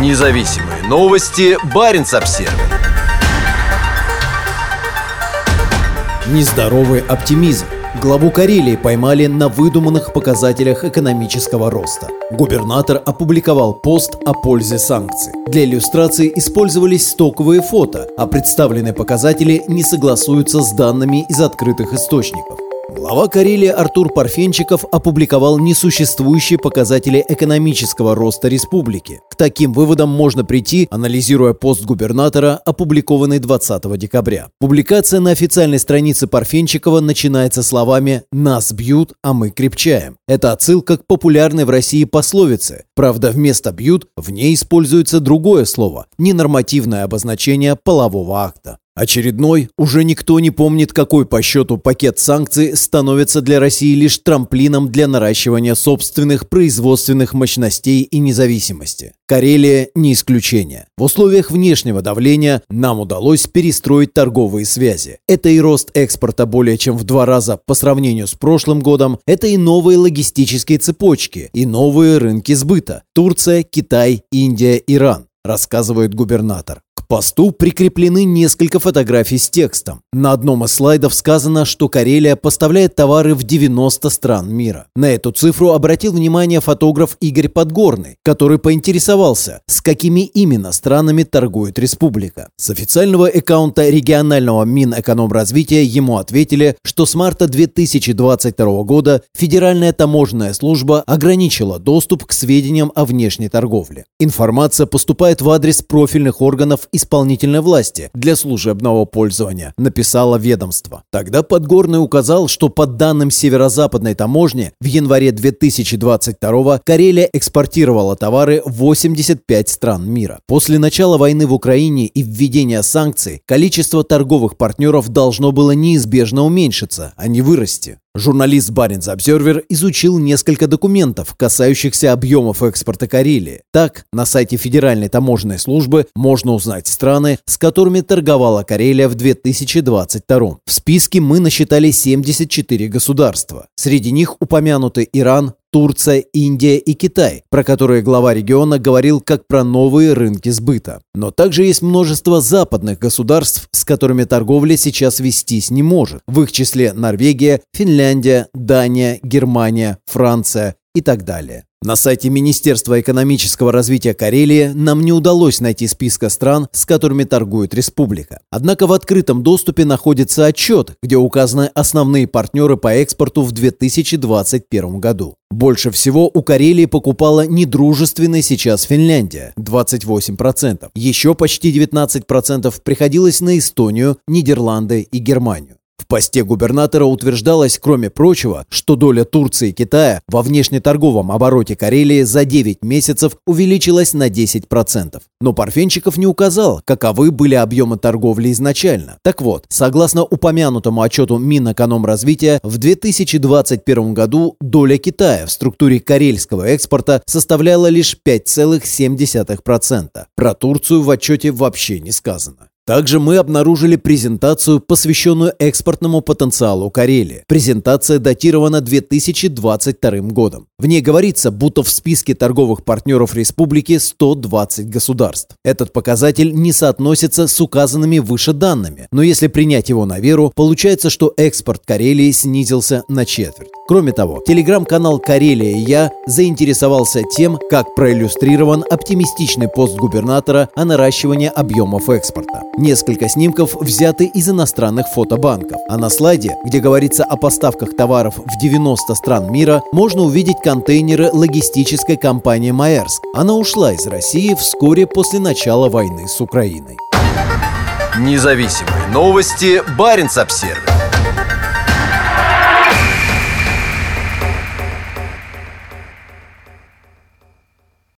Независимые новости. Барин обсерва Нездоровый оптимизм. Главу Карелии поймали на выдуманных показателях экономического роста. Губернатор опубликовал пост о пользе санкций. Для иллюстрации использовались стоковые фото, а представленные показатели не согласуются с данными из открытых источников. Глава Карелии Артур Парфенчиков опубликовал несуществующие показатели экономического роста республики. К таким выводам можно прийти, анализируя пост губернатора, опубликованный 20 декабря. Публикация на официальной странице Парфенчикова начинается словами «Нас бьют, а мы крепчаем». Это отсылка к популярной в России пословице. Правда, вместо «бьют» в ней используется другое слово – ненормативное обозначение полового акта. Очередной, уже никто не помнит, какой по счету пакет санкций становится для России лишь трамплином для наращивания собственных производственных мощностей и независимости. Карелия не исключение. В условиях внешнего давления нам удалось перестроить торговые связи. Это и рост экспорта более чем в два раза по сравнению с прошлым годом, это и новые логистические цепочки, и новые рынки сбыта – Турция, Китай, Индия, Иран рассказывает губернатор посту прикреплены несколько фотографий с текстом. На одном из слайдов сказано, что Карелия поставляет товары в 90 стран мира. На эту цифру обратил внимание фотограф Игорь Подгорный, который поинтересовался, с какими именно странами торгует республика. С официального аккаунта регионального Минэкономразвития ему ответили, что с марта 2022 года Федеральная таможенная служба ограничила доступ к сведениям о внешней торговле. Информация поступает в адрес профильных органов и исполнительной власти для служебного пользования, написало ведомство. Тогда Подгорный указал, что по данным северо-западной таможни в январе 2022 Карелия экспортировала товары в 85 стран мира. После начала войны в Украине и введения санкций количество торговых партнеров должно было неизбежно уменьшиться, а не вырасти. Журналист Баренц Обзервер изучил несколько документов, касающихся объемов экспорта Карелии. Так, на сайте Федеральной таможенной службы можно узнать страны, с которыми торговала Карелия в 2022. В списке мы насчитали 74 государства. Среди них упомянуты Иран, Турция, Индия и Китай, про которые глава региона говорил как про новые рынки сбыта. Но также есть множество западных государств, с которыми торговля сейчас вестись не может. В их числе Норвегия, Финляндия, Дания, Германия, Франция и так далее. На сайте Министерства экономического развития Карелии нам не удалось найти списка стран, с которыми торгует республика. Однако в открытом доступе находится отчет, где указаны основные партнеры по экспорту в 2021 году. Больше всего у Карелии покупала недружественная сейчас Финляндия – 28%. Еще почти 19% приходилось на Эстонию, Нидерланды и Германию. В посте губернатора утверждалось, кроме прочего, что доля Турции и Китая во внешнеторговом обороте Карелии за 9 месяцев увеличилась на 10%. Но Парфенчиков не указал, каковы были объемы торговли изначально. Так вот, согласно упомянутому отчету Минэкономразвития, в 2021 году доля Китая в структуре карельского экспорта составляла лишь 5,7%. Про Турцию в отчете вообще не сказано. Также мы обнаружили презентацию, посвященную экспортному потенциалу Карелии. Презентация датирована 2022 годом. В ней говорится, будто в списке торговых партнеров республики 120 государств. Этот показатель не соотносится с указанными выше данными, но если принять его на веру, получается, что экспорт Карелии снизился на четверть. Кроме того, телеграм-канал «Карелия и я» заинтересовался тем, как проиллюстрирован оптимистичный пост губернатора о наращивании объемов экспорта. Несколько снимков взяты из иностранных фотобанков. А на слайде, где говорится о поставках товаров в 90 стран мира, можно увидеть контейнеры логистической компании «Маэрск». Она ушла из России вскоре после начала войны с Украиной. Независимые новости. Барин обсервис